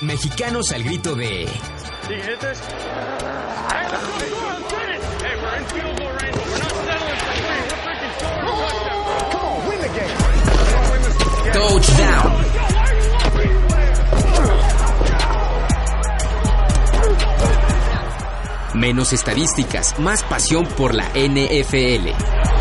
Mexicanos al grito de Touchdown. Menos estadísticas, más pasión por la NFL.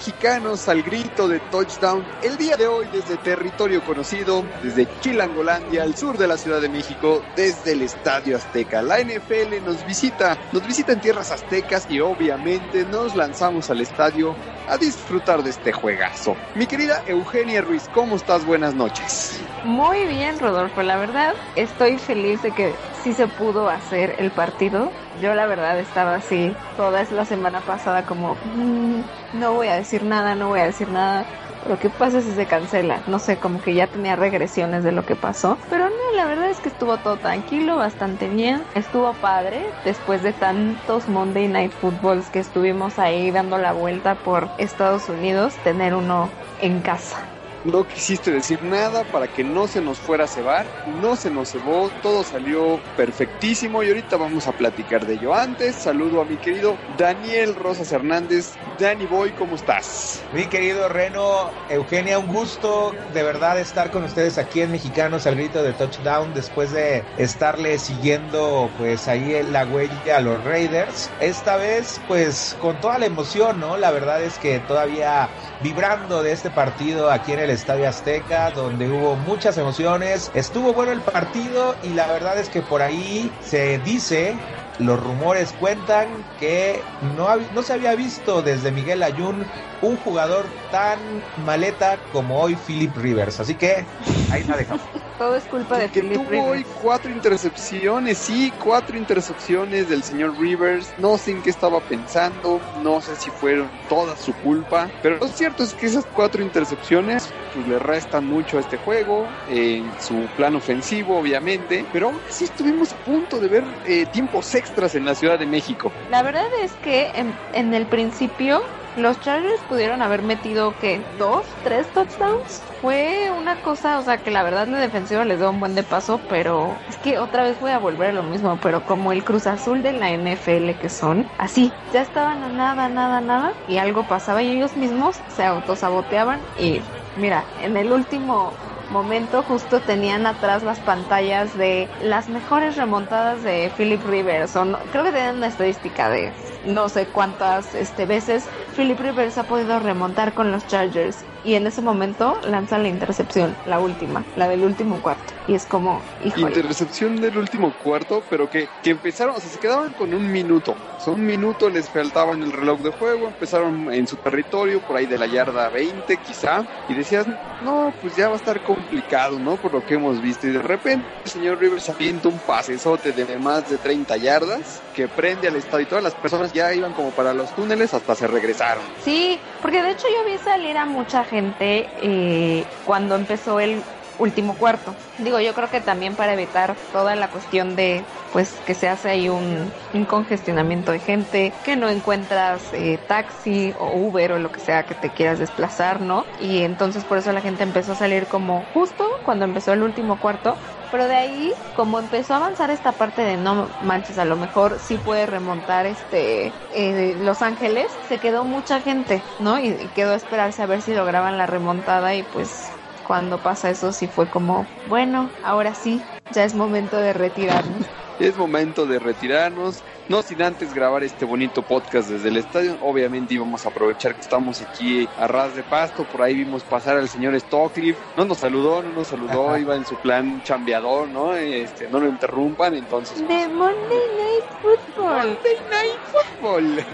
Mexicanos al grito de touchdown. El día de hoy desde territorio conocido, desde Chilangolandia, al sur de la Ciudad de México, desde el Estadio Azteca. La NFL nos visita, nos visita en tierras aztecas y obviamente nos lanzamos al estadio a disfrutar de este juegazo. Mi querida Eugenia Ruiz, ¿cómo estás? Buenas noches. Muy bien, Rodolfo. La verdad, estoy feliz de que sí se pudo hacer el partido. Yo la verdad estaba así toda la semana pasada como, "Mm, no voy a decir nada, no voy a decir nada. Pero ¿qué pasa si se cancela? No sé, como que ya tenía regresiones de lo que pasó. Pero no, la verdad es que estuvo todo tranquilo, bastante bien. Estuvo padre después de tantos Monday Night Footballs que estuvimos ahí dando la vuelta por Estados Unidos, tener uno en casa. No quisiste decir nada para que no se nos fuera a cebar, no se nos cebó, todo salió perfectísimo y ahorita vamos a platicar de ello. Antes, saludo a mi querido Daniel Rosas Hernández. Danny Boy, ¿cómo estás? Mi querido Reno, Eugenia, un gusto de verdad estar con ustedes aquí en Mexicanos al grito de touchdown después de estarle siguiendo pues ahí en la huella a los Raiders. Esta vez pues con toda la emoción, ¿no? La verdad es que todavía vibrando de este partido aquí en el Estadio Azteca, donde hubo muchas emociones. Estuvo bueno el partido y la verdad es que por ahí se dice los rumores cuentan que no, no, se había visto desde Miguel Ayun un jugador tan maleta como hoy Philip Rivers. Así que ahí la dejamos. Todo es culpa de que Philip tuvo Rivers. hoy cuatro intercepciones, sí, cuatro intercepciones del señor Rivers. No sé en qué estaba pensando, no sé si fueron toda su culpa, pero lo cierto es que esas cuatro intercepciones pues, le restan mucho a este juego, en su plan ofensivo, obviamente, pero aún así estuvimos a punto de ver eh, tiempos extras en la Ciudad de México. La verdad es que en, en el principio los Chargers pudieron haber metido que dos, tres touchdowns. Fue una cosa, o sea, que la verdad la defensiva les dio un buen de paso, pero es que otra vez voy a volver a lo mismo, pero como el Cruz Azul de la NFL que son, así, ya estaban a nada, nada, nada, y algo pasaba y ellos mismos se autosaboteaban y mira, en el último momento justo tenían atrás las pantallas de las mejores remontadas de Philip Rivers. O no, creo que tenían una estadística de no sé cuántas este, veces Philip Rivers ha podido remontar con los Chargers. Y en ese momento lanzan la intercepción, la última, la del último cuarto. Y es como, híjole. Intercepción del último cuarto, pero que, que empezaron, o sea, se quedaban con un minuto. Un minuto les faltaba en el reloj de juego, empezaron en su territorio, por ahí de la yarda 20 quizá, y decías, no, pues ya va a estar complicado, ¿no? Por lo que hemos visto. Y de repente el señor Rivers avienta un pasesote de más de 30 yardas que prende al estadio y todas las personas ya iban como para los túneles hasta se regresaron. Sí, porque de hecho yo vi salir a mucha gente eh, cuando empezó el último cuarto. Digo, yo creo que también para evitar toda la cuestión de, pues, que se hace ahí un, congestionamiento de gente, que no encuentras eh, taxi o Uber o lo que sea que te quieras desplazar, ¿no? Y entonces por eso la gente empezó a salir como justo cuando empezó el último cuarto. Pero de ahí, como empezó a avanzar esta parte de no manches, a lo mejor sí puede remontar este eh, Los Ángeles, se quedó mucha gente, ¿no? Y, quedó esperarse a ver si lograban la remontada y pues cuando pasa eso sí fue como, bueno, ahora sí, ya es momento de retirarnos. Es momento de retirarnos, no sin antes grabar este bonito podcast desde el estadio. Obviamente íbamos a aprovechar que estamos aquí a ras de pasto. Por ahí vimos pasar al señor Stockliffe. No nos saludó, no nos saludó, iba en su plan chambeador, ¿no? Este, no lo interrumpan, entonces. De Monday Night Football. Monday Night Football.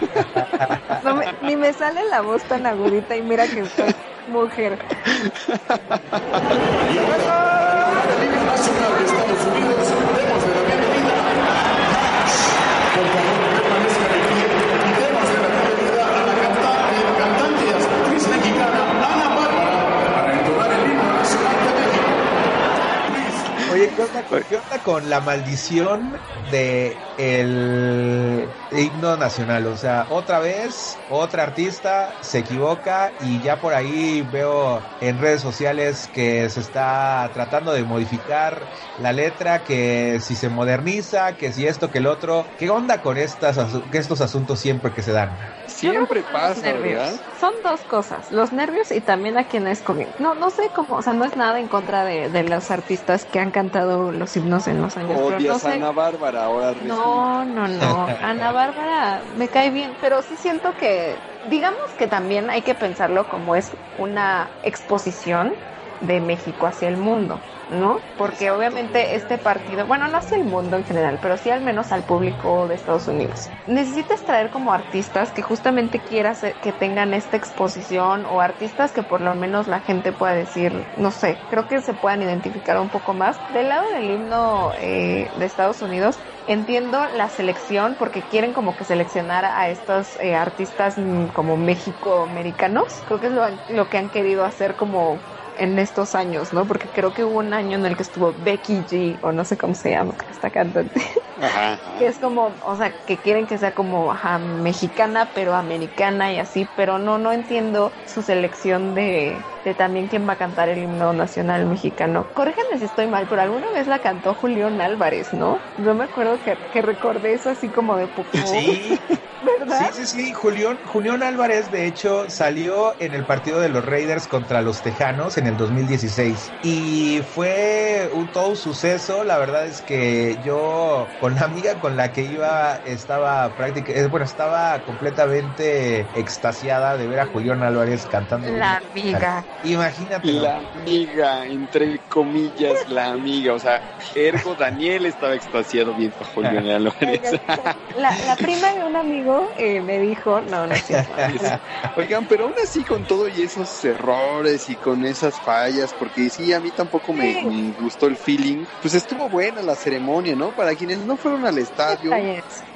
No me- ni me sale la voz tan agudita y mira que soy mujer. Oye, ¿qué onda, con- qué onda con la maldición de el himno nacional? O sea, otra vez, otra artista se equivoca y ya por ahí veo en redes sociales que se está tratando de modificar la letra, que si se moderniza, que si esto, que el otro. ¿Qué onda con estas, asu- estos asuntos siempre que se dan? Siempre pasa, nervios. ¿verdad? Son dos cosas, los nervios y también a quien es comiendo. No, no sé cómo, o sea, no es nada en contra de, de los artistas que han cantado los himnos en los años. pero no Odias a sé. Ana Bárbara, ahora resulta. No, no, no. Ana Bárbara me cae bien, pero sí siento que, digamos que también hay que pensarlo como es una exposición de México hacia el mundo, ¿no? Porque obviamente este partido, bueno, no hacia el mundo en general, pero sí al menos al público de Estados Unidos. Necesitas traer como artistas que justamente quieras que tengan esta exposición o artistas que por lo menos la gente pueda decir, no sé, creo que se puedan identificar un poco más. Del lado del himno eh, de Estados Unidos, entiendo la selección porque quieren como que seleccionar a estos eh, artistas mm, como México-americanos. Creo que es lo, lo que han querido hacer como en estos años, ¿no? Porque creo que hubo un año en el que estuvo Becky G, o no sé cómo se llama esta cantante, Ajá, ajá. que es como, o sea, que quieren que sea como ajá, mexicana, pero americana y así, pero no, no entiendo su selección de, de también quién va a cantar el himno nacional mexicano. Corríjanme si estoy mal, pero alguna vez la cantó Julián Álvarez, ¿no? Yo me acuerdo que, que recordé eso así como de poco, Sí, ¿verdad? Sí, sí, sí. Julián, Julián Álvarez, de hecho, salió en el partido de los Raiders contra los Tejanos en el 2016. Y fue un, todo un suceso. La verdad es que yo, con la amiga con la que iba, estaba prácticamente, bueno, estaba completamente extasiada de ver a Julián Álvarez cantando. La amiga. Imagínate. La amiga, entre comillas, la amiga. O sea, ergo Daniel estaba extasiado viendo a Julián Álvarez. La, la prima de un amigo eh, me dijo, no, no es cierto. Oigan, pero aún así con todo y esos errores y con esas fallas, porque sí, a mí tampoco me, me gustó el feeling, pues estuvo buena la ceremonia, ¿no? Para quienes no fueron al estadio,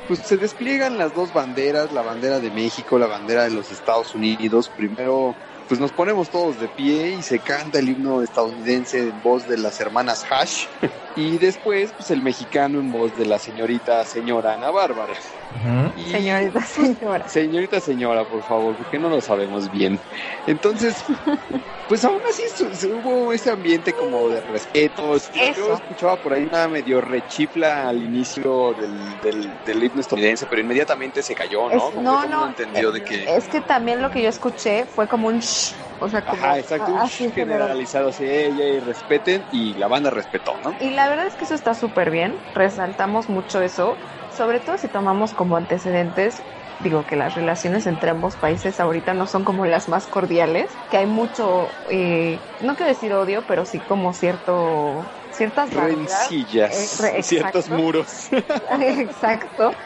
pues se despliegan las dos banderas, la bandera de México, la bandera de los Estados Unidos. Primero, pues nos ponemos todos de pie y se canta el himno estadounidense en voz de las hermanas Hash. Y después, pues el mexicano en voz de la señorita señora Ana Bárbara. Señorita, señora. Señorita, señora, por favor, porque no lo sabemos bien. Entonces, pues aún así su- su- hubo ese ambiente como de respeto. Yo escuchaba por ahí una medio rechifla al inicio del, del, del himno estadounidense, pero inmediatamente se cayó, ¿no? Es- no, no. entendió de que... Es que también lo que yo escuché fue como un shh, o sea, como Ajá, exacto, así generalizado hacia ella y respeten, y la banda respetó, ¿no? Y la verdad es que eso está súper bien, resaltamos mucho eso, sobre todo si tomamos como antecedentes, digo que las relaciones entre ambos países ahorita no son como las más cordiales, que hay mucho, eh, no quiero decir odio, pero sí como cierto, ciertas. Rencillas, Eh, re- ciertos muros. Exacto.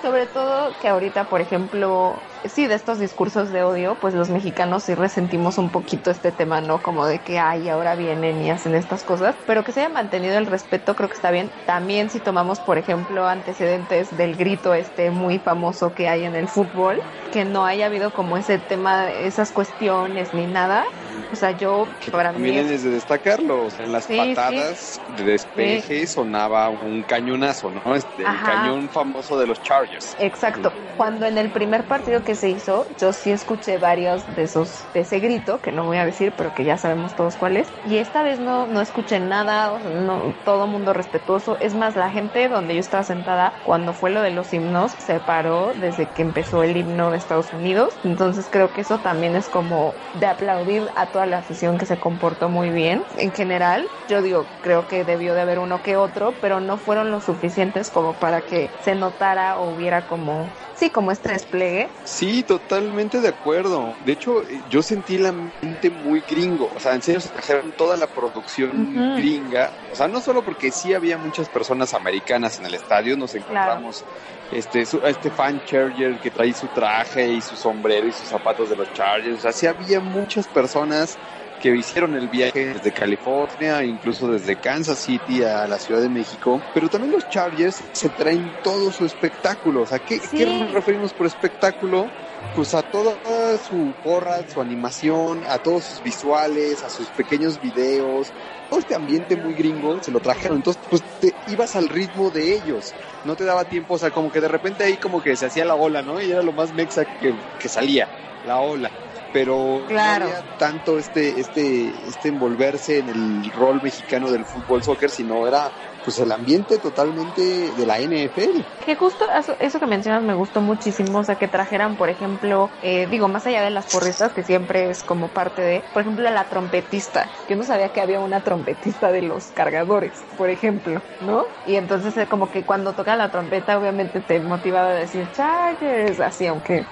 Sobre todo que ahorita, por ejemplo, sí, de estos discursos de odio, pues los mexicanos sí resentimos un poquito este tema, ¿no? Como de que, ay, ahora vienen y hacen estas cosas, pero que se haya mantenido el respeto creo que está bien. También si tomamos, por ejemplo, antecedentes del grito este muy famoso que hay en el fútbol, que no haya habido como ese tema, esas cuestiones ni nada, o sea, yo, para mí. También es de destacarlo. O sea, en las patadas de despeje sonaba un cañonazo, ¿no? Este, el cañón famoso de los Chargers. Exacto. Cuando en el primer partido que se hizo, yo sí escuché varios de esos, de ese grito, que no voy a decir, pero que ya sabemos todos cuál es. Y esta vez no, no escuché nada, o sea, no, todo mundo respetuoso. Es más, la gente donde yo estaba sentada, cuando fue lo de los himnos, se paró desde que empezó el himno de Estados Unidos. Entonces creo que eso también es como de aplaudir a toda la afición que se comportó muy bien. En general, yo digo, creo que debió de haber uno que otro, pero no fueron lo suficientes como para que se notara o hubiera como Sí, como este despliegue. Sí, totalmente de acuerdo. De hecho, yo sentí la mente muy gringo. O sea, en serio se trajeron toda la producción gringa. O sea, no solo porque sí había muchas personas americanas en el estadio, nos encontramos este, este fan Charger que trae su traje y su sombrero y sus zapatos de los Chargers. O sea, sí había muchas personas que hicieron el viaje desde California, incluso desde Kansas City a la Ciudad de México, pero también los Chargers se traen todo su espectáculo. O sea, ¿qué, ¿qué nos referimos por espectáculo? Pues a toda su porra, su animación, a todos sus visuales, a sus pequeños videos, todo este ambiente muy gringo se lo trajeron. Entonces, pues te ibas al ritmo de ellos. No te daba tiempo, o sea, como que de repente ahí como que se hacía la ola, ¿no? Y era lo más mexa que, que salía, la ola pero claro. no había tanto este, este, este envolverse en el rol mexicano del fútbol soccer, sino era pues el ambiente totalmente de la NFL. Que justo eso, que mencionas me gustó muchísimo, o sea, que trajeran, por ejemplo, eh, digo, más allá de las porristas, que siempre es como parte de, por ejemplo, la trompetista. Yo no sabía que había una trompetista de los cargadores, por ejemplo, ¿no? Y entonces eh, como que cuando toca la trompeta, obviamente te motivaba a decir, Chargers, así, aunque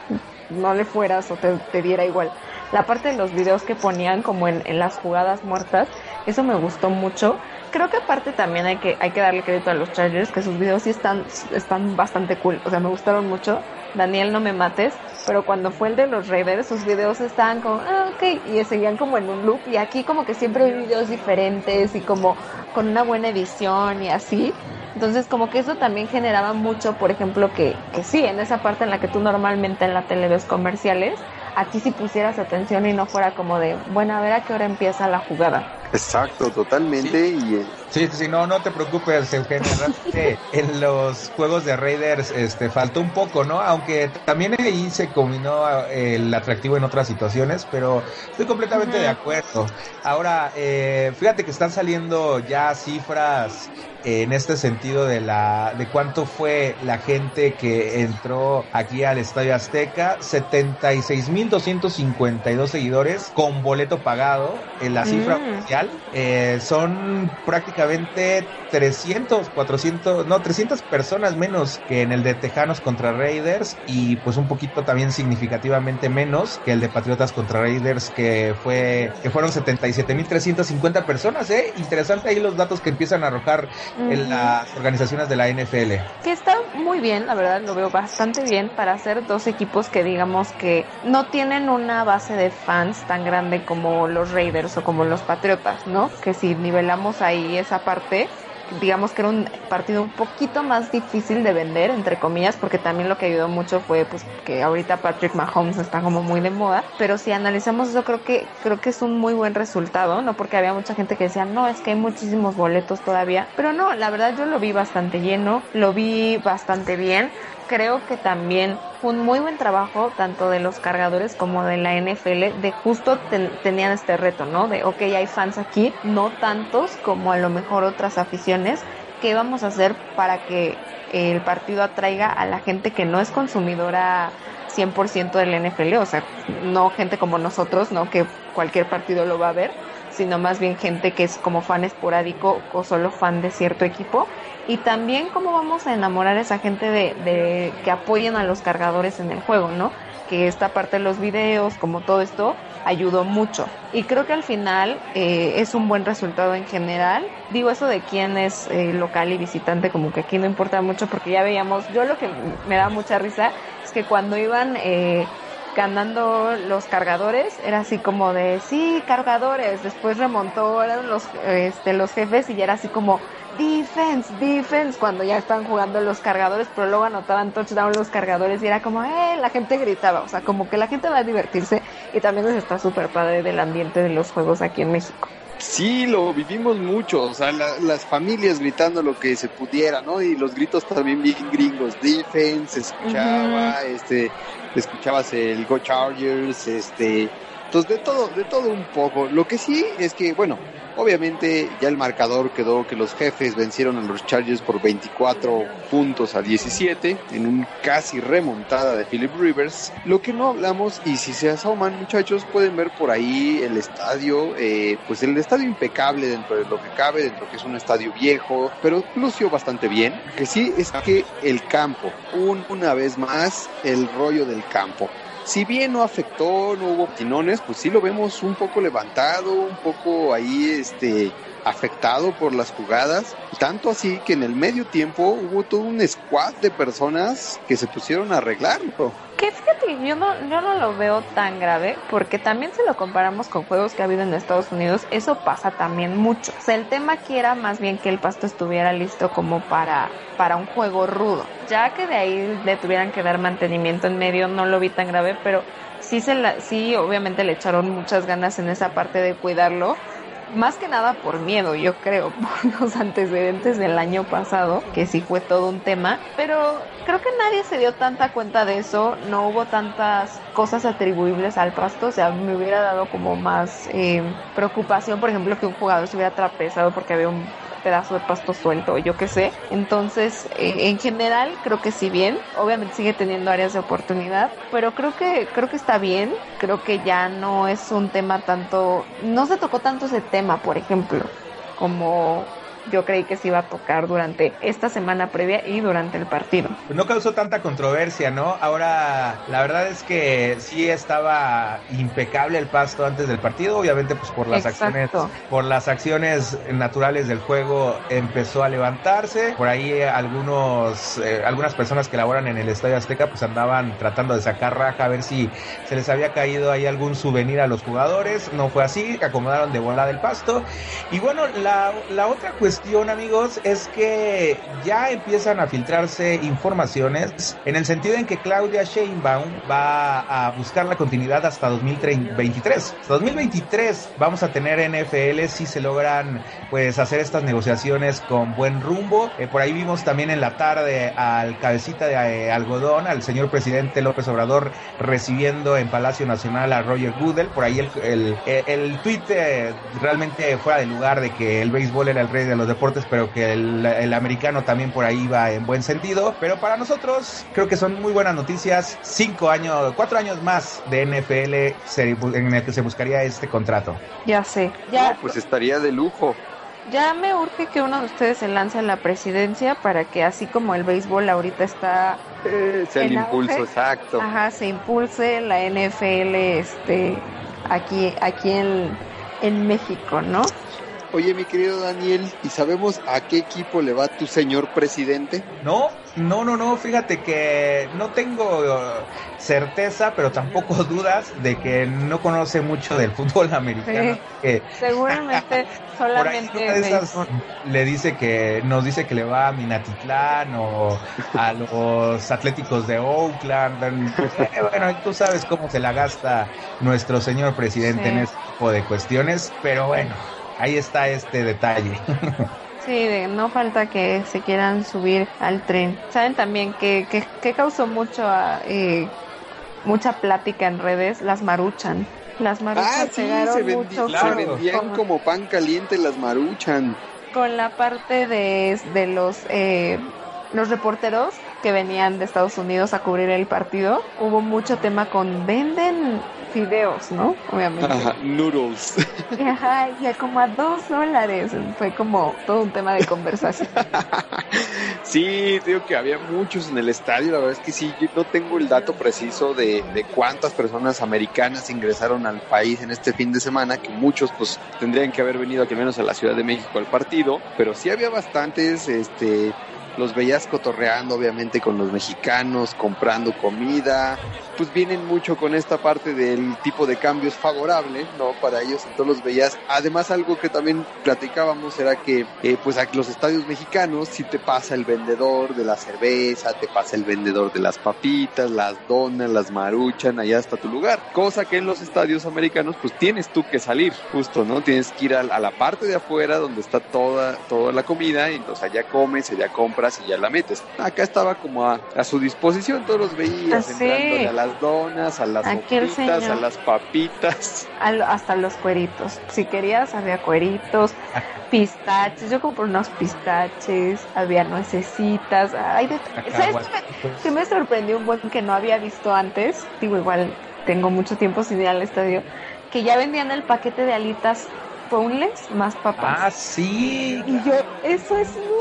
no le fueras o te, diera igual. La parte de los videos que ponían como en, en, las jugadas muertas, eso me gustó mucho. Creo que aparte también hay que, hay que darle crédito a los Chargers, que sus videos sí están, están bastante cool, o sea, me gustaron mucho. Daniel, no me mates, pero cuando fue el de los Raiders, sus videos estaban como, ah, ok, y seguían como en un loop, y aquí como que siempre hay videos diferentes y como con una buena edición y así. Entonces, como que eso también generaba mucho, por ejemplo, que, que sí, en esa parte en la que tú normalmente en la tele ves comerciales, aquí si pusieras atención y no fuera como de, bueno, a ver a qué hora empieza la jugada. Exacto, totalmente. Y, eh, Sí, sí, no, no te preocupes, Eugenio. en los juegos de Raiders este, faltó un poco, ¿no? Aunque también ahí se combinó el atractivo en otras situaciones, pero estoy completamente de acuerdo. Ahora, eh, fíjate que están saliendo ya cifras en este sentido de la de cuánto fue la gente que entró aquí al Estadio Azteca, 76.252 seguidores con boleto pagado en la cifra mm. oficial. Eh, son prácticamente 300, 400, no, 300 personas menos que en el de Tejanos contra Raiders y pues un poquito también significativamente menos que el de Patriotas contra Raiders que fue que fueron 77.350 personas, ¿eh? Interesante ahí los datos que empiezan a arrojar en las organizaciones de la NFL. Que está muy bien, la verdad, lo veo bastante bien para hacer dos equipos que digamos que no tienen una base de fans tan grande como los Raiders o como los Patriotas, ¿no? Que si nivelamos ahí esa parte, digamos que era un partido un poquito más difícil de vender, entre comillas, porque también lo que ayudó mucho fue pues que ahorita Patrick Mahomes está como muy de moda, pero si analizamos eso creo que creo que es un muy buen resultado, no porque había mucha gente que decía, "No, es que hay muchísimos boletos todavía", pero no, la verdad yo lo vi bastante lleno, lo vi bastante bien creo que también fue un muy buen trabajo tanto de los cargadores como de la NFL de justo tenían este reto, ¿no? De, ok, hay fans aquí, no tantos como a lo mejor otras aficiones, ¿qué vamos a hacer para que el partido atraiga a la gente que no es consumidora 100% del NFL? O sea, no gente como nosotros, ¿no? Que cualquier partido lo va a ver, sino más bien gente que es como fan esporádico o solo fan de cierto equipo y también cómo vamos a enamorar a esa gente de, de, que apoyen a los cargadores en el juego, ¿no? Que esta parte de los videos, como todo esto, ayudó mucho. Y creo que al final eh, es un buen resultado en general. Digo eso de quién es eh, local y visitante, como que aquí no importa mucho porque ya veíamos, yo lo que me da mucha risa es que cuando iban... Eh, ganando los cargadores, era así como de, sí, cargadores, después remontó, eran los, este, los jefes y ya era así como, defense, defense, cuando ya estaban jugando los cargadores, pero luego anotaban touchdown los cargadores y era como, eh, la gente gritaba, o sea, como que la gente va a divertirse y también nos está súper padre del ambiente de los juegos aquí en México. Sí, lo vivimos mucho, o sea, las familias gritando lo que se pudiera, ¿no? Y los gritos también bien gringos, defense, escuchaba, este, escuchabas el Go Chargers, este, entonces de todo, de todo un poco. Lo que sí es que, bueno, Obviamente ya el marcador quedó que los jefes vencieron a los Chargers por 24 puntos a 17 en un casi remontada de Philip Rivers. Lo que no hablamos y si se asoman muchachos pueden ver por ahí el estadio, eh, pues el estadio impecable dentro de lo que cabe, dentro de que es un estadio viejo, pero lució bastante bien. Que sí es que el campo, una vez más el rollo del campo si bien no afectó, no hubo tinones, pues sí lo vemos un poco levantado, un poco ahí este afectado por las jugadas, tanto así que en el medio tiempo hubo todo un squad de personas que se pusieron a arreglarlo. Que fíjate, yo no, yo no lo veo tan grave, porque también si lo comparamos con juegos que ha habido en Estados Unidos, eso pasa también mucho. O sea, el tema aquí era más bien que el pasto estuviera listo como para, para un juego rudo. Ya que de ahí le tuvieran que dar mantenimiento en medio, no lo vi tan grave, pero sí, se la, sí obviamente le echaron muchas ganas en esa parte de cuidarlo más que nada por miedo, yo creo, por los antecedentes del año pasado, que sí fue todo un tema, pero creo que nadie se dio tanta cuenta de eso, no hubo tantas cosas atribuibles al pasto, o sea, me hubiera dado como más eh, preocupación, por ejemplo, que un jugador se hubiera trapezado porque había un pedazo de pasto suelto, yo qué sé. Entonces, en general, creo que sí bien. Obviamente sigue teniendo áreas de oportunidad, pero creo que creo que está bien. Creo que ya no es un tema tanto, no se tocó tanto ese tema, por ejemplo, como yo creí que se iba a tocar durante esta semana previa y durante el partido. No causó tanta controversia, ¿no? Ahora, la verdad es que sí estaba impecable el pasto antes del partido, obviamente pues por las acciones por las acciones naturales del juego empezó a levantarse. Por ahí algunos eh, algunas personas que laboran en el Estadio Azteca pues andaban tratando de sacar raja a ver si se les había caído ahí algún souvenir a los jugadores. No fue así, acomodaron de volada el pasto. Y bueno, la, la otra cuestión cuestión, amigos, es que ya empiezan a filtrarse informaciones en el sentido en que Claudia Sheinbaum va a buscar la continuidad hasta 2023. Hasta 2023 vamos a tener NFL si se logran pues hacer estas negociaciones con buen rumbo. Eh, por ahí vimos también en la tarde al cabecita de eh, algodón, al señor presidente López Obrador recibiendo en Palacio Nacional a Roger Goodell. Por ahí el, el, el, tweet eh, realmente fuera de lugar de que el béisbol era el rey de los deportes, pero que el, americano también por ahí va en buen sentido. Pero para nosotros creo que son muy buenas noticias. Cinco años, cuatro años más de NFL en el que se buscaría este contrato. Ya sé. Ya. pues estaría de lujo. Ya me urge que uno de ustedes se lance en la presidencia para que así como el béisbol ahorita está eh, sea el impulso exacto. Ajá, se impulse la NFL este aquí aquí en, en México, ¿no? Oye, mi querido Daniel, ¿y sabemos a qué equipo le va tu señor presidente? No, no, no, no, fíjate que no tengo certeza, pero tampoco dudas de que no conoce mucho del fútbol americano. Seguramente solamente le dice que nos dice que le va a Minatitlán o a los Atléticos de Oakland. Eh, bueno, tú sabes cómo se la gasta nuestro señor presidente en este tipo de cuestiones, pero bueno ahí está este detalle. Sí, no falta que se quieran subir al tren. Saben también que, que, causó mucho eh, mucha plática en redes, las maruchan. Las maruchan ah, sí, se, mucho se vendían como, pan caliente las maruchan. Con la parte de, de los eh, los reporteros que venían de Estados Unidos a cubrir el partido, hubo mucho tema con venden fideos, ¿no? Obviamente. Ajá, noodles. Ajá, y como a dos dólares. Fue como todo un tema de conversación. Sí, digo que había muchos en el estadio. La verdad es que sí, yo no tengo el dato preciso de, de cuántas personas americanas ingresaron al país en este fin de semana, que muchos pues tendrían que haber venido aquí al menos a la Ciudad de México al partido, pero sí había bastantes, este, los veías cotorreando obviamente con los mexicanos, comprando comida, pues vienen mucho con esta parte del tipo de cambios favorable, ¿no? Para ellos, entonces los veías. Además, algo que también platicábamos era que, eh, pues aquí los estadios mexicanos, si te pasa el vendedor de la cerveza, te pasa el vendedor de las papitas, las donas, las maruchan, allá hasta tu lugar. Cosa que en los estadios americanos, pues tienes tú que salir, justo, ¿no? Tienes que ir a, a la parte de afuera donde está toda, toda la comida, y entonces allá comes, allá compras y ya la metes. Acá estaba como a, a su disposición, todos los veías Ah, sí. a las donas, a las sopitas, a las papitas. Al- hasta los cueritos. Si querías, había cueritos, pistaches. Yo compré unos pistaches, había nuecesitas. Ay, de- ¿Sabes qué me, qué me sorprendió un buen que no había visto antes? Digo, igual tengo mucho tiempo sin ir al estadio. Que ya vendían el paquete de alitas boneless más papas. Ah, sí. Y yo, eso es nuevo.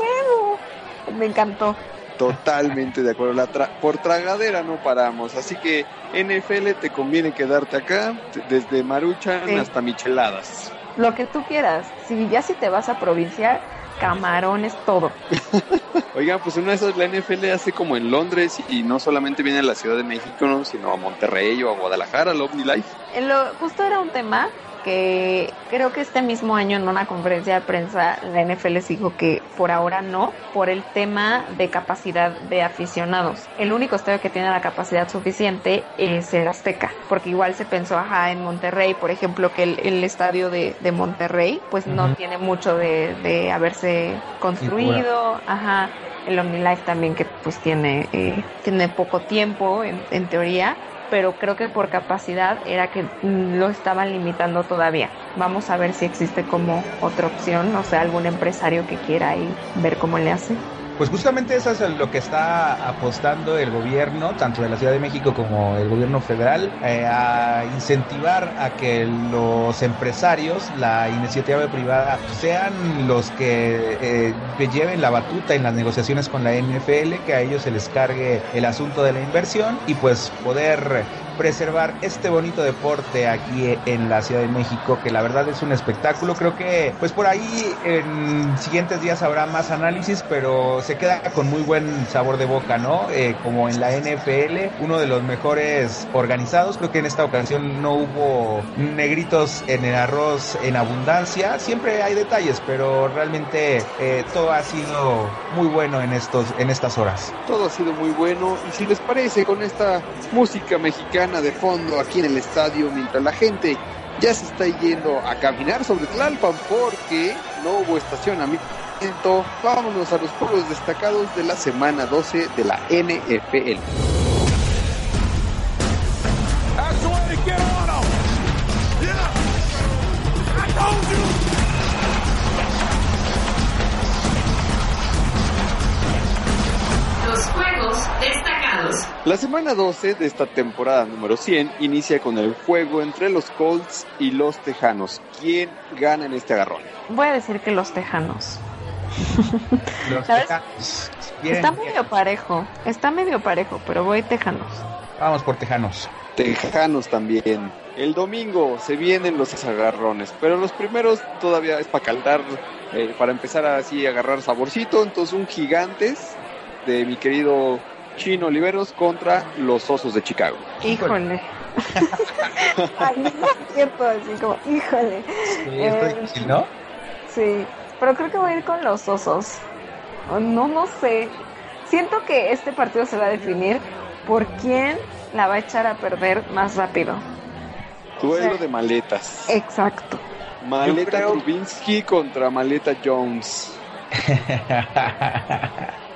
Me encantó. Totalmente de acuerdo. La tra- por tragadera no paramos. Así que NFL te conviene quedarte acá, desde Maruchan Sí. hasta Micheladas. Lo que tú quieras. Si ya si te vas a provinciar, camarones, todo. Oigan, pues una de esas la NFL hace como en Londres y no solamente viene a la Ciudad de México, ¿no? sino a Monterrey o a Guadalajara, al Omni Life. En lo- justo era un tema que creo que este mismo año en una conferencia de prensa la NFL les dijo que por ahora no, por el tema de capacidad de aficionados. El único estadio que tiene la capacidad suficiente es el Azteca, porque igual se pensó, ajá, en Monterrey, por ejemplo, que el, el estadio de, de Monterrey pues no tiene mucho de, de haberse construido, ajá. El OmniLife también que pues tiene, eh, tiene poco tiempo en, en teoría, pero creo que por capacidad era que mm, lo estaban limitando todavía. Vamos a ver si existe como otra opción, o sea, algún empresario que quiera ahí ver cómo le hace. Pues justamente eso es lo que está apostando el gobierno, tanto de la Ciudad de México como el gobierno federal, eh, a incentivar a que los empresarios, la iniciativa privada, sean los que eh, que lleven la batuta en las negociaciones con la NFL, que a ellos se les cargue el asunto de la inversión y pues poder preservar este bonito deporte aquí en la Ciudad de México, que la verdad es un espectáculo. Creo que pues por ahí en siguientes días habrá más análisis, pero se queda con muy buen sabor de boca, ¿no? Eh, como en la NFL, uno de los mejores organizados. Creo que en esta ocasión no hubo negritos en el arroz en abundancia. Siempre hay detalles, pero realmente eh, todo ha sido muy bueno en estos en estas horas. Todo ha sido muy bueno y si les parece con esta música mexicana de fondo aquí en el estadio mientras la gente ya se está yendo a caminar sobre Tlalpan porque no hubo estacionamiento. Vámonos a los juegos destacados de la semana 12 de la NFL. La semana 12 de esta temporada número 100 inicia con el juego entre los Colts y los Tejanos. ¿Quién gana en este agarrón? Voy a decir que los tejanos. Los ¿Sabes? Tejanos Está medio parejo, está medio parejo, pero voy tejanos. Vamos por Tejanos. Tejanos también. El domingo se vienen los agarrones, pero los primeros todavía es para calentar, eh, para empezar así a agarrar saborcito. Entonces un gigantes de mi querido Chino Oliveros contra los Osos de Chicago. Híjole. No es cierto, así como, híjole. Sí, está Eh, difícil, ¿no? Sí, pero creo que voy a ir con los osos. No, no sé. Siento que este partido se va a definir por quién la va a echar a perder más rápido. Duelo Sí. de maletas. Exacto. Maleta creo- Trubinsky contra Maleta Jones.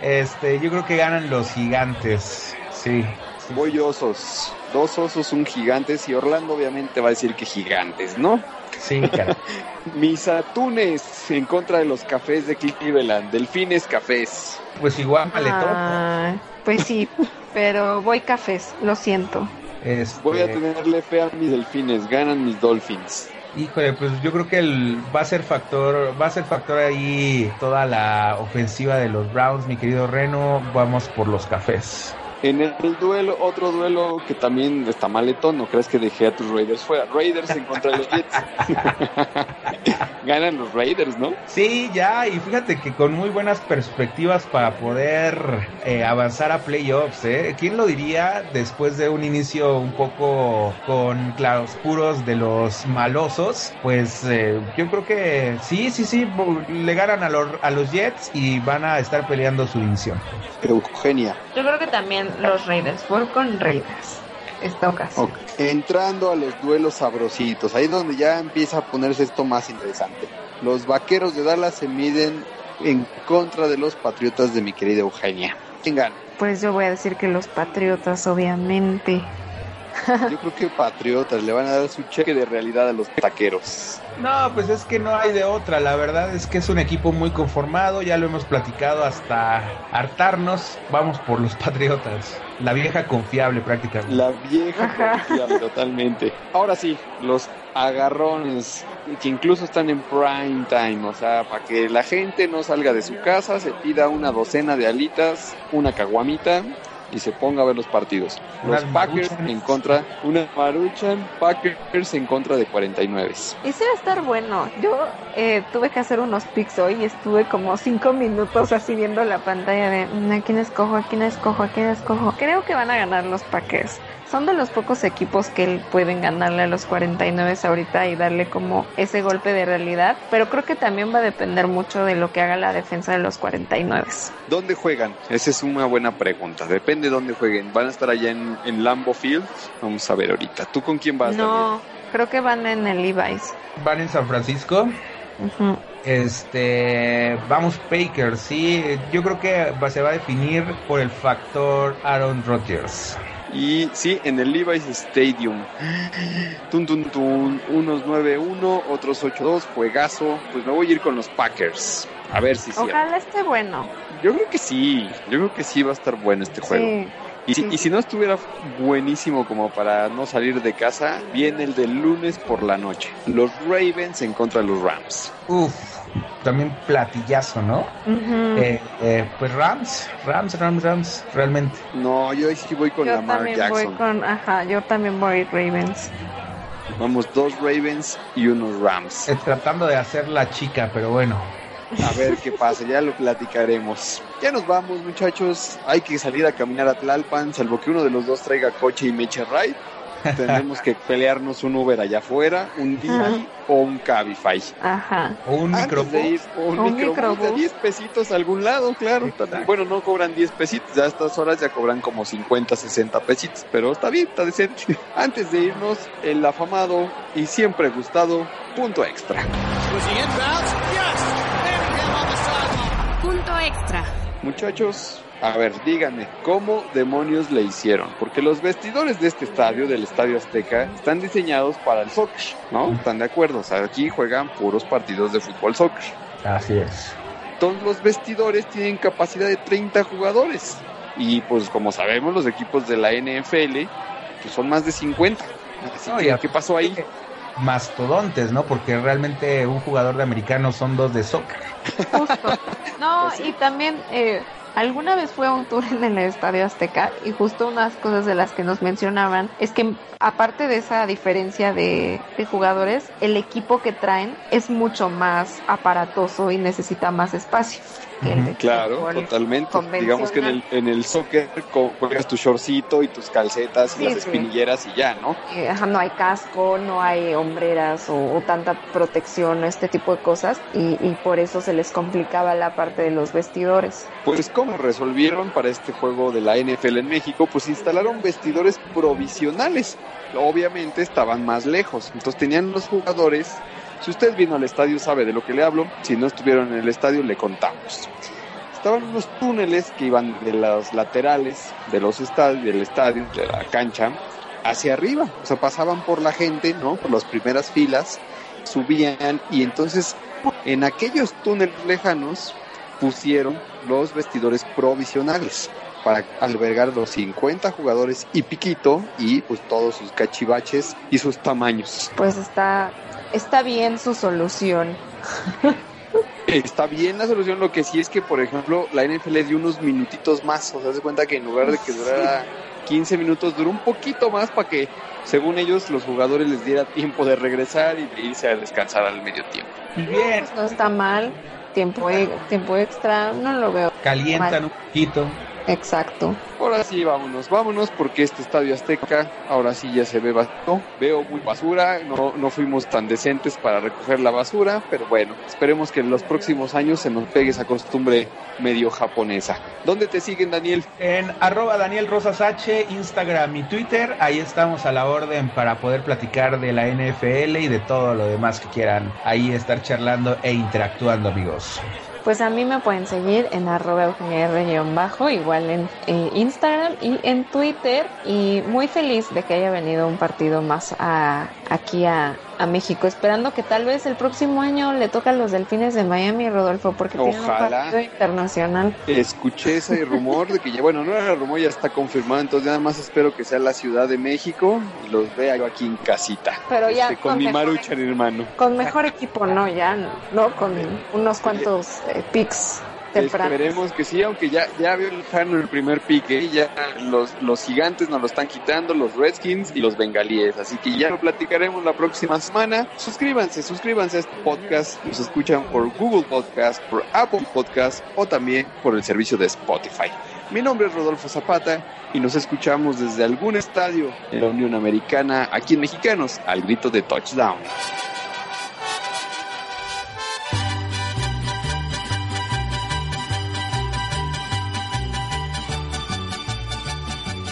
este, yo creo que ganan los gigantes. Sí. Voy osos. Dos osos, un gigantes. Y Orlando obviamente va a decir que gigantes, ¿no? Sí. Mis atunes en contra de los cafés de Cleveland, Delfines Cafés. Pues igual maletón. Ah, pues sí, pero voy cafés, lo siento. Este, Voy a tenerle fe a mis delfines, ganan mis Dolphins. Híjole, pues yo creo que el, va a ser factor, va a ser factor ahí toda la ofensiva de los Browns, mi querido Reno. Vamos por los cafés. En el, el duelo, otro duelo que también está maletón, no crees que dejé a tus Raiders fuera. Raiders en contra de los Jets. Ganan los Raiders, ¿no? Sí, ya, y fíjate que con muy buenas perspectivas para poder eh, avanzar a playoffs, ¿eh? ¿Quién lo diría después de un inicio un poco con claroscuros de los malosos? Pues eh, yo creo que sí, sí, sí, le ganan a los, a los Jets y van a estar peleando su división. Eugenia. Yo creo que también los Raiders, voy con Raiders. Esta ocasión. Entrando a los duelos sabrositos, ahí es donde ya empieza a ponerse esto más interesante. Los vaqueros de Dallas se miden en contra de los patriotas de mi querida Eugenia. ¿Quién gana? Pues yo voy a decir que los Patriotas, obviamente. Yo creo que patriotas le van a dar su cheque de realidad a los taqueros. No, pues es que no hay de otra. La verdad es que es un equipo muy conformado. Ya lo hemos platicado hasta hartarnos. Vamos por los Patriotas. La vieja confiable prácticamente. La vieja Ajá. confiable, totalmente. Ahora sí, los agarrones que incluso están en prime time, o sea, para que la gente no salga de su casa, se pida una docena de alitas, una caguamita y se ponga a ver los partidos. Los Packers Maruchan. en contra, una Maruchan, Packers en contra de 49. Ese va a estar bueno. Yo eh, tuve que hacer unos pics hoy y estuve como cinco minutos así viendo la pantalla de "Mm, a quién escojo, a quién escojo, a quién escojo. Creo que van a ganar los Packers. Son de los pocos equipos que pueden ganarle a los 49 ahorita y darle como ese golpe de realidad. Pero creo que también va a depender mucho de lo que haga la defensa de los 49. ¿Dónde juegan? Esa es una buena pregunta. Depende de dónde jueguen. ¿Van a estar allá en, en Lambo Field? Vamos a ver ahorita. ¿Tú con quién vas? Daniel? No, creo que van en el Levi's. Van en San Francisco. Este, vamos Packers, sí, yo creo que se va a definir por el factor Aaron Rodgers. Y sí, en el Levi's Stadium. Tun, tun, tun. Unos 9-1, otros 8-2. Juegazo. Pues me voy a ir con los Packers. A ver si sí. Ojalá esté bueno. Yo creo que sí. Yo creo que sí va a estar bueno este juego. Sí. Y, si, y si no estuviera buenísimo como para no salir de casa, viene el del lunes por la noche. Los Ravens en contra de los Rams. Uf, también platillazo, ¿no? Eh, eh, pues Rams, Rams, Rams, Rams, realmente. No, yo sí voy con yo Lamar también Jackson. voy con, ajá, yo también voy Ravens. Vamos, dos Ravens y unos Rams. Eh, tratando de hacer la chica, pero bueno. A ver qué pasa, ya lo platicaremos. Ya nos vamos, muchachos. Hay que salir a caminar a Tlalpan, salvo que uno de los dos traiga coche y me eche ride. Tenemos que pelearnos un Uber allá afuera, un Didi o un Cabify. Ajá. O un o un, Un microbús de microbús. 10 pesitos a algún lado, claro. Exacto. Bueno, no cobran 10 pesitos, ya a estas horas ya cobran como 50, 60 pesitos, pero está bien, está decente. Antes de irnos, el afamado y siempre gustado punto extra. Was he inbounds? Yes! Muchachos, a ver, díganme, ¿cómo demonios le hicieron? Porque los vestidores de este estadio, del Estadio Azteca, están diseñados para el soccer, ¿no? ¿Están de acuerdo? O sea, aquí juegan puros partidos de fútbol soccer. Así es. Entonces los vestidores tienen capacidad de 30 jugadores. Y pues como sabemos, los equipos de la NFL pues, son más de 50. Así No, que, y a- ¿qué pasó ahí? Mastodontes, ¿no? Porque realmente un jugador de americano son dos de soccer. Justo. No, Pues sí. y también eh, alguna vez fue a un tour en el Estadio Azteca y justo unas cosas de las que nos mencionaban es que aparte de esa diferencia de, de jugadores, el equipo que traen es mucho más aparatoso y necesita más espacio. Claro, fútbol totalmente. Digamos que en el, en el soccer co- juegas tu shortcito y tus calcetas y Sí, las sí. espinilleras y ya, ¿no? Ajá, no hay casco, no hay hombreras o, o tanta protección, este tipo de cosas, y, y por eso se les complicaba la parte de los vestidores. Pues cómo resolvieron para este juego de la NFL en México, pues instalaron vestidores provisionales. Obviamente estaban más lejos, entonces tenían los jugadores. Si usted vino al estadio sabe de lo que le hablo, si no estuvieron en el estadio le contamos. Estaban unos túneles que iban de los laterales de los estadios, del estadio, de la cancha, hacia arriba. O sea, pasaban por la gente, ¿no? Por las primeras filas subían y entonces en aquellos túneles lejanos pusieron los vestidores provisionales para albergar los 50 jugadores y piquito y pues todos sus cachivaches y sus tamaños. Pues está, está bien su solución. Está bien la solución, lo que sí es que, por ejemplo, la NFL dio unos minutitos más, o sea, se cuenta que en lugar de que durara 15 minutos, duró un poquito más para que, según ellos, los jugadores les diera tiempo de regresar y de irse a descansar al medio tiempo. Bien, No está mal. Tiempo, e- tiempo extra, no lo veo. calientan Mal. un poquito. Exacto. Ahora sí, vámonos, vámonos, porque este estadio Azteca ahora sí ya se ve vacío. Veo muy basura, no, no fuimos tan decentes para recoger la basura, pero bueno, esperemos que en los próximos años se nos pegue esa costumbre medio japonesa. ¿Dónde te siguen, Daniel? En arroba Daniel Rosas H, Instagram y Twitter, ahí estamos a la orden para poder platicar de la NFL y de todo lo demás que quieran ahí estar charlando e interactuando, amigos. Pues a mí me pueden seguir en arroba Eugenia R-bajo, igual en Instagram y en Twitter. Y muy feliz de que haya venido un partido más a, aquí a, a México, esperando que tal vez el próximo año le toca a los Delfines de Miami, Rodolfo, porque tienen un Ojalá. partido internacional. Escuché ese rumor de que ya, bueno, no era rumor, ya está confirmado, entonces nada más espero que sea la Ciudad de México y los vea yo aquí en casita. Pero ya Este, con con mi mejor maruchan hermano. Con mejor equipo, no, ya, no, con unos cuantos eh, picks tempranos. Esperemos que sí, aunque ya, ya vio el Jano el primer pique, ya los, los gigantes nos lo están quitando, los Redskins y los bengalíes, así que ya lo platicaremos la próxima semana. Suscríbanse, suscríbanse a este podcast, nos escuchan por Google Podcast, por Apple Podcast o también por el servicio de Spotify. Mi nombre es Rodolfo Zapata y nos escuchamos desde algún estadio en la Unión Americana, aquí en Mexicanos, al grito de touchdown.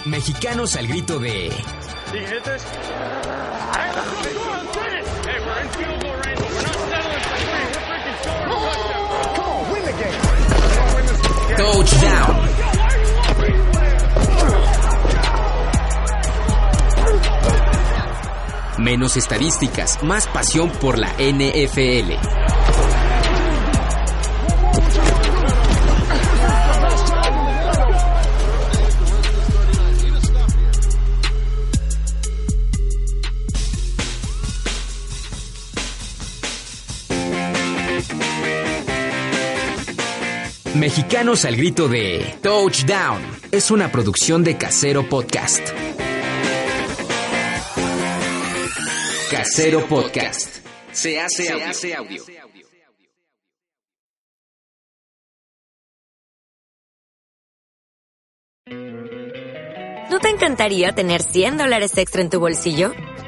Mexicanos al grito de Touchdown. Menos estadísticas, más pasión por la NFL. Mexicanos al grito de Touchdown. Es una producción de Casero Podcast. Casero Podcast. Se hace audio. ¿No te encantaría tener 100 dólares extra en tu bolsillo?